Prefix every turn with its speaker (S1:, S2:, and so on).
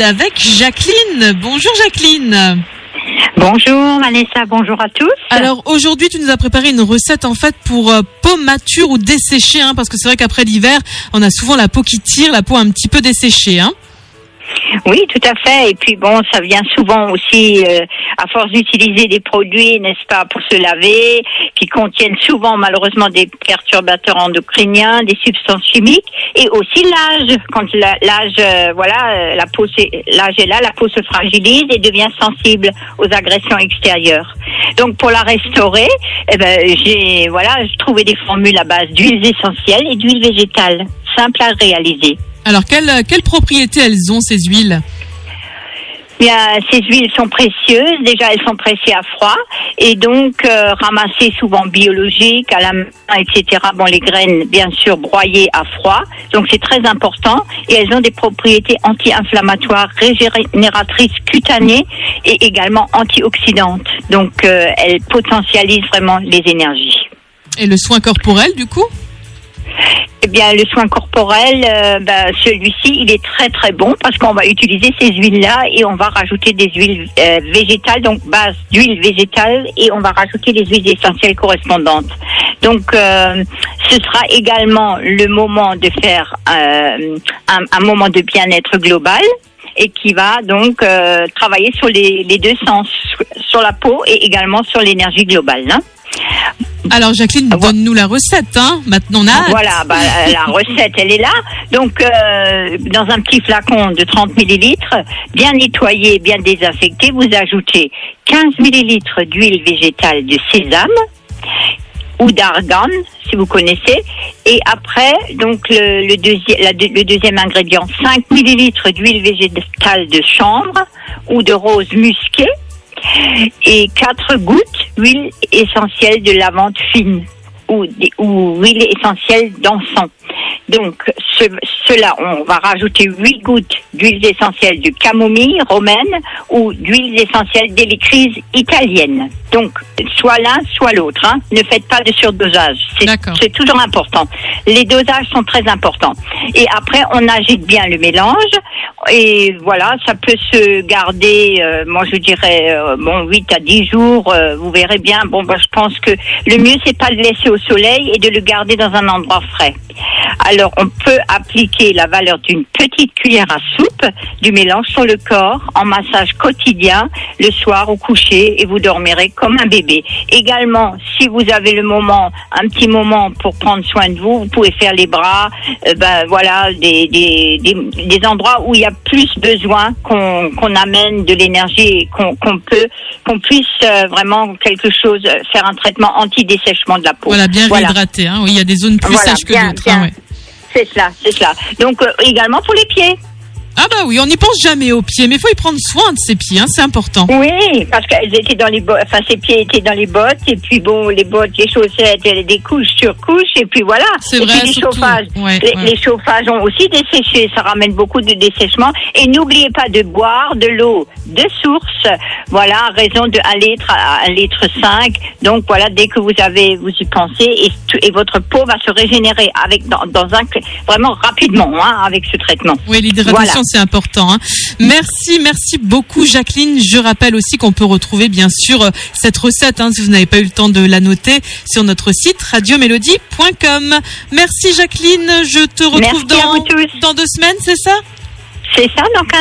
S1: Avec Jacqueline. Bonjour Jacqueline.
S2: Bonjour Vanessa, bonjour à tous.
S1: Alors aujourd'hui, tu nous as préparé une recette en fait pour euh, peau mature ou desséchée, hein, parce que c'est vrai qu'après l'hiver, on a souvent la peau qui tire, la peau un petit peu desséchée. Hein.
S2: Oui, tout à fait. Et puis bon, ça vient souvent aussi euh, à force d'utiliser des produits, n'est-ce pas, pour se laver, qui contiennent souvent malheureusement des perturbateurs endocriniens, des substances chimiques, et aussi l'âge. Quand l'âge, euh, voilà, la peau, l'âge est là, la peau se fragilise et devient sensible aux agressions extérieures. Donc pour la restaurer, eh ben, j'ai voilà, trouvé des formules à base d'huiles essentielles et d'huiles végétales, simples à réaliser.
S1: Alors quelles propriétés elles ont ces huiles
S2: Bien, ces huiles sont précieuses. Déjà, elles sont pressées à froid et donc euh, ramassées souvent biologiques à la main, etc. Bon, les graines, bien sûr, broyées à froid. Donc, c'est très important. Et elles ont des propriétés anti-inflammatoires, régénératrices cutanées et également antioxydantes. Donc, euh, elles potentialisent vraiment les énergies.
S1: et le soin corporel du coup?
S2: Eh bien, le soin corporel, euh, bah, celui-ci, il est très très bon parce qu'on va utiliser ces huiles-là et on va rajouter des huiles euh, végétales, donc base d'huile végétale, et on va rajouter les huiles essentielles correspondantes. Donc, euh, ce sera également le moment de faire euh, un, un moment de bien-être global et qui va donc travailler sur les, les deux sens, sur la peau et également sur l'énergie globale. hein.
S1: Alors Jacqueline,
S2: Ah,
S1: donne-nous la recette. Hein. Maintenant on a.
S2: Voilà, bah, la recette, elle est là. Donc, euh, dans un petit flacon de 30 millilitres, bien nettoyé, bien désinfecté, vous ajoutez 15 millilitres d'huile végétale de sésame ou d'argan, si vous connaissez. Et après, donc le, le, deuxi- la deux- le deuxième ingrédient, 5 millilitres d'huile végétale de chanvre ou de rose musquée et 4 gouttes d'huile essentielle de lavande fine ou, huile essentielle d'encens. Donc, ce, cela, on va rajouter 8 gouttes d'huile essentielle de camomille romaine ou d'huile essentielle d'électrise italienne. Donc, soit l'un, soit l'autre. Hein. Ne faites pas de surdosage. C'est toujours important. Les dosages sont très importants. Et après, on agite bien le mélange. Et voilà, ça peut se garder, euh, moi je dirais, euh, bon, 8 à 10 jours. euh, vous verrez bien. Bon, bah, je pense que le mieux, c'est pas de le laisser au soleil et de le garder dans un endroit frais. Alors, on peut appliquer la valeur d'une petite cuillère à soupe du mélange sur le corps en massage quotidien le soir au coucher et vous dormirez comme un bébé. Également, si vous avez le moment, un petit moment pour prendre soin de vous, vous pouvez faire les bras, euh, ben voilà, des, des, des, des endroits où il y a plus besoin qu'on qu'on amène de l'énergie et qu'on qu'on peut, qu'on puisse euh, vraiment quelque chose, euh, faire un traitement anti-dessèchement de la peau.
S1: Voilà, bien
S2: Voilà.
S1: réhydraté. Hein. Oui, il y a des zones plus
S2: Voilà,
S1: sèches que d'autres. hein, ouais.
S2: C'est cela, c'est cela. Donc euh, également pour les pieds.
S1: Ah bah oui, on n'y pense jamais aux pieds, mais il faut y prendre soin de ses pieds, hein, c'est important.
S2: Oui, parce qu'elles étaient dans les bottes, enfin ses pieds étaient dans les bottes, et puis bon, les bottes, les chaussettes, des couches sur couches, et puis voilà.
S1: C'est
S2: et
S1: vrai,
S2: puis les
S1: surtout.
S2: chauffages,
S1: Ouais,
S2: les,
S1: ouais.
S2: les chauffages ont aussi desséché, ça ramène beaucoup de dessèchement. Et n'oubliez pas de boire de l'eau de source, voilà, à raison de 1 litre à 1 litre 5. Donc voilà, dès que vous avez, vous y pensez, et, et votre peau va se régénérer avec dans, dans un vraiment rapidement, hein, avec ce traitement.
S1: Oui, l'hydratation,
S2: Voilà.
S1: C'est important. hein. Merci, merci beaucoup, Jacqueline. Je rappelle aussi qu'on peut retrouver, bien sûr, euh, cette recette, hein, si vous n'avez pas eu le temps de la noter, sur notre site radiomélodie.com. Merci, Jacqueline. Je te retrouve dans, dans deux semaines, c'est ça?
S2: C'est ça, donc un